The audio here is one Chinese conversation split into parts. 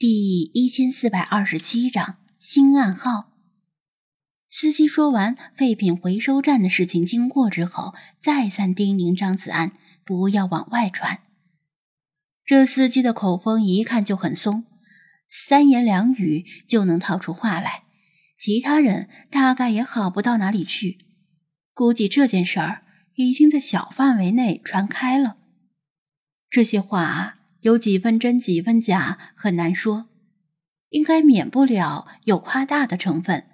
第一千四百二十七章新暗号。司机说完废品回收站的事情经过之后，再三叮咛张子安不要往外传。这司机的口风一看就很松，三言两语就能套出话来，其他人大概也好不到哪里去。估计这件事儿已经在小范围内传开了。这些话啊。有几分真几分假，很难说，应该免不了有夸大的成分。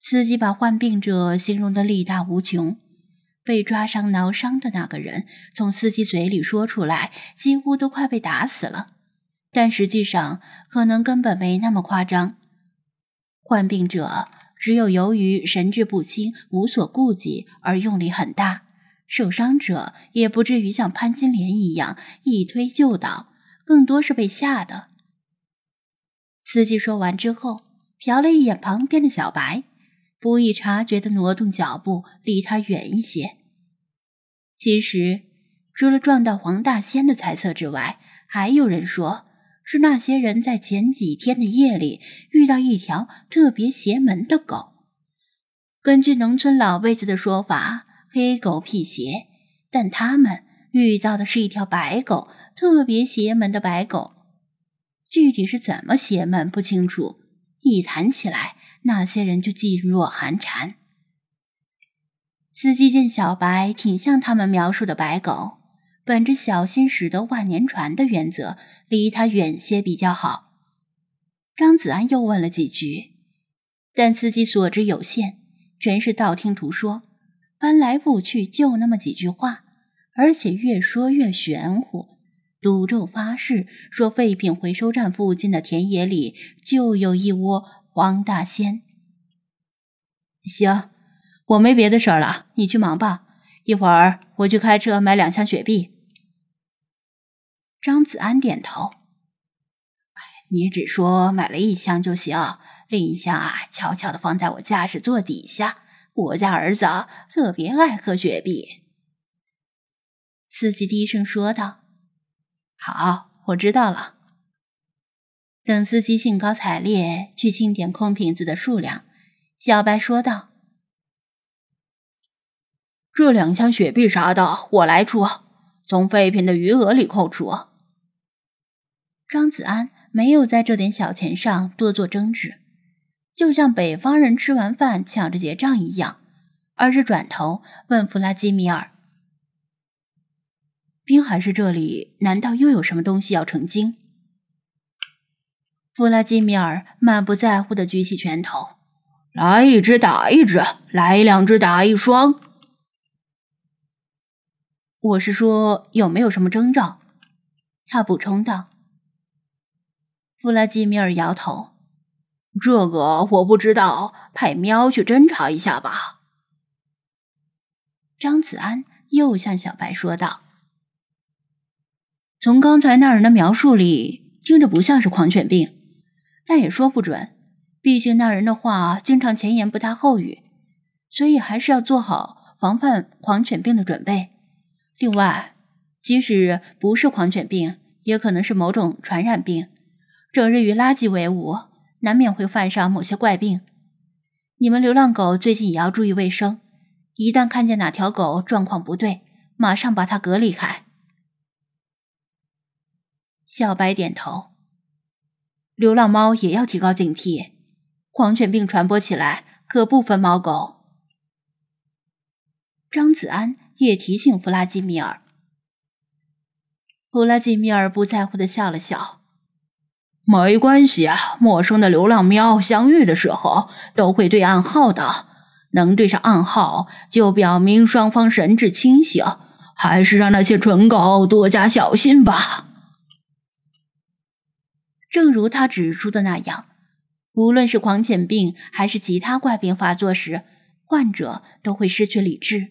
司机把患病者形容的力大无穷，被抓伤挠伤的那个人从司机嘴里说出来，几乎都快被打死了。但实际上，可能根本没那么夸张。患病者只有由于神志不清、无所顾忌而用力很大。受伤者也不至于像潘金莲一样一推就倒，更多是被吓的。司机说完之后，瞟了一眼旁边的小白，不易察觉的挪动脚步，离他远一些。其实，除了撞到黄大仙的猜测之外，还有人说是那些人在前几天的夜里遇到一条特别邪门的狗。根据农村老辈子的说法。黑狗辟邪，但他们遇到的是一条白狗，特别邪门的白狗。具体是怎么邪门不清楚，一谈起来，那些人就噤若寒蝉。司机见小白挺像他们描述的白狗，本着小心驶得万年船的原则，离他远些比较好。张子安又问了几句，但司机所知有限，全是道听途说。翻来覆去就那么几句话，而且越说越玄乎，赌咒发誓说废品回收站附近的田野里就有一窝黄大仙。行，我没别的事儿了，你去忙吧。一会儿我去开车买两箱雪碧。张子安点头。你只说买了一箱就行，另一箱啊，悄悄的放在我驾驶座底下。我家儿子特别爱喝雪碧。司机低声说道：“好，我知道了。”等司机兴高采烈去清点空瓶子的数量，小白说道：“这两箱雪碧啥的我来出，从废品的余额里扣除。”张子安没有在这点小钱上多做争执。就像北方人吃完饭抢着结账一样，而是转头问弗拉基米尔：“滨海市这里难道又有什么东西要成精？”弗拉基米尔满不在乎的举起拳头：“来一只打一只，来两只打一双。”我是说有没有什么征兆？他补充道。弗拉基米尔摇头。这个我不知道，派喵去侦查一下吧。张子安又向小白说道：“从刚才那人的描述里，听着不像是狂犬病，但也说不准。毕竟那人的话经常前言不搭后语，所以还是要做好防范狂犬病的准备。另外，即使不是狂犬病，也可能是某种传染病。整日与垃圾为伍。”难免会犯上某些怪病，你们流浪狗最近也要注意卫生。一旦看见哪条狗状况不对，马上把它隔离开。小白点头。流浪猫也要提高警惕，狂犬病传播起来可不分猫狗。张子安也提醒弗拉基米尔。弗拉基米尔不在乎的笑了笑。没关系啊，陌生的流浪喵相遇的时候都会对暗号的，能对上暗号就表明双方神志清醒，还是让那些蠢狗多加小心吧。正如他指出的那样，无论是狂犬病还是其他怪病发作时，患者都会失去理智，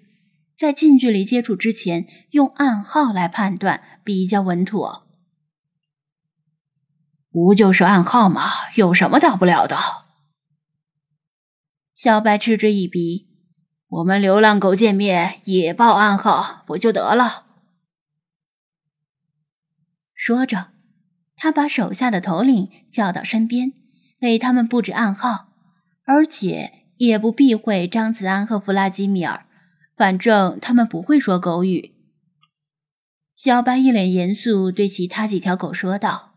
在近距离接触之前，用暗号来判断比较稳妥。不就是暗号吗？有什么大不了的？小白嗤之以鼻：“我们流浪狗见面也报暗号，不就得了？”说着，他把手下的头领叫到身边，给他们布置暗号，而且也不避讳张子安和弗拉基米尔，反正他们不会说狗语。小白一脸严肃，对其他几条狗说道：“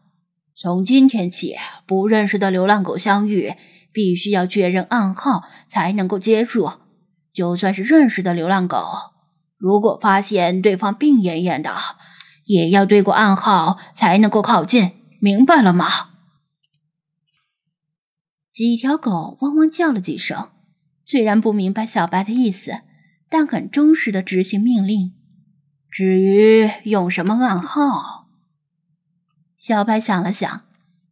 从今天起，不认识的流浪狗相遇，必须要确认暗号才能够接触。就算是认识的流浪狗，如果发现对方病恹恹的，也要对过暗号才能够靠近。”明白了吗？几条狗汪汪叫了几声，虽然不明白小白的意思，但很忠实的执行命令。至于用什么暗号，小白想了想，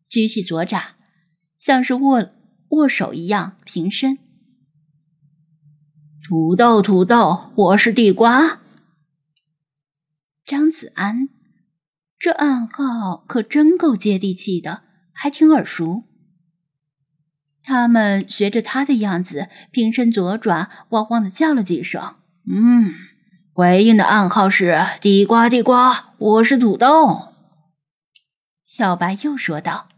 举起左爪，像是握握手一样平伸。土豆，土豆，我是地瓜。张子安。这暗号可真够接地气的，还挺耳熟。他们学着他的样子，平伸左爪，汪汪的叫了几声。嗯，回应的暗号是“地瓜地瓜，我是土豆”。小白又说道。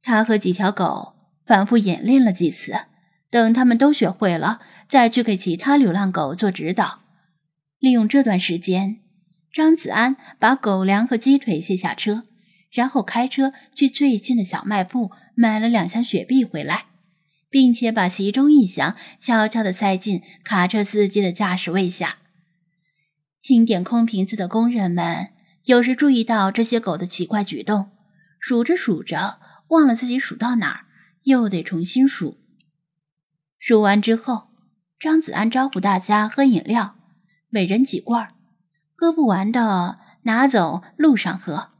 他和几条狗反复演练了几次，等他们都学会了，再去给其他流浪狗做指导。利用这段时间。张子安把狗粮和鸡腿卸下车，然后开车去最近的小卖部买了两箱雪碧回来，并且把其中一箱悄悄地塞进卡车司机的驾驶位下。清点空瓶子的工人们有时注意到这些狗的奇怪举动，数着数着忘了自己数到哪儿，又得重新数。数完之后，张子安招呼大家喝饮料，每人几罐儿。喝不完的拿走，路上喝。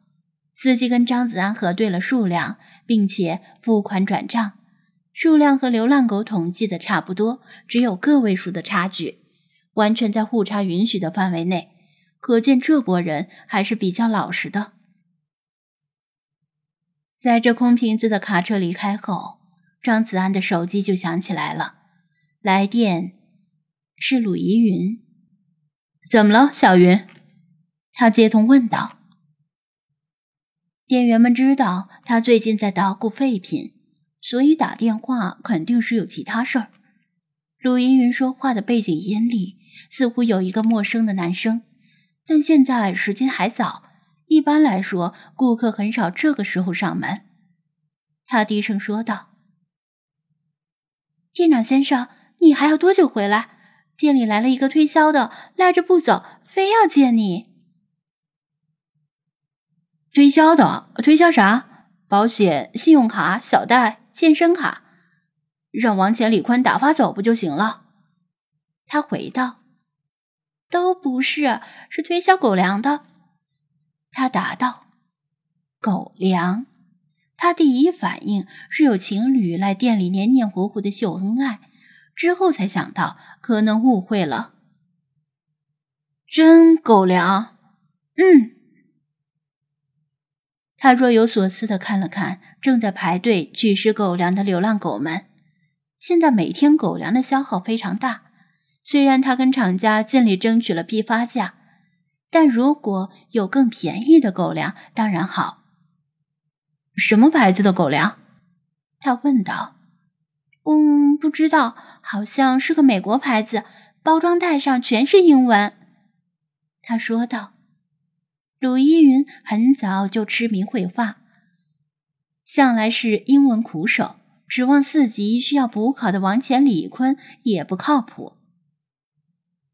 司机跟张子安核对了数量，并且付款转账，数量和流浪狗统计的差不多，只有个位数的差距，完全在互查允许的范围内。可见这波人还是比较老实的。在这空瓶子的卡车离开后，张子安的手机就响起来了，来电是鲁怡云。怎么了，小云？他接通问道。店员们知道他最近在捣鼓废品，所以打电话肯定是有其他事儿。鲁依云说话的背景音里似乎有一个陌生的男生，但现在时间还早，一般来说顾客很少这个时候上门。他低声说道：“店长先生，你还要多久回来？”店里来了一个推销的，赖着不走，非要见你。推销的，推销啥？保险、信用卡、小贷、健身卡，让王钱、李坤打发走不就行了？他回道：“都不是，是推销狗粮的。”他答道：“狗粮。”他第一反应是有情侣来店里黏黏糊糊的秀恩爱。之后才想到可能误会了，真狗粮，嗯。他若有所思的看了看正在排队取食狗粮的流浪狗们，现在每天狗粮的消耗非常大。虽然他跟厂家尽力争取了批发价，但如果有更便宜的狗粮，当然好。什么牌子的狗粮？他问道。嗯，不知道，好像是个美国牌子，包装袋上全是英文。他说道：“鲁依云很早就痴迷绘画，向来是英文苦手，指望四级需要补考的王乾、李坤也不靠谱。”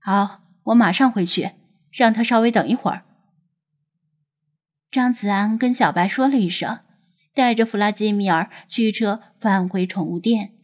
好，我马上回去，让他稍微等一会儿。张子安跟小白说了一声，带着弗拉基米尔驱车返回宠物店。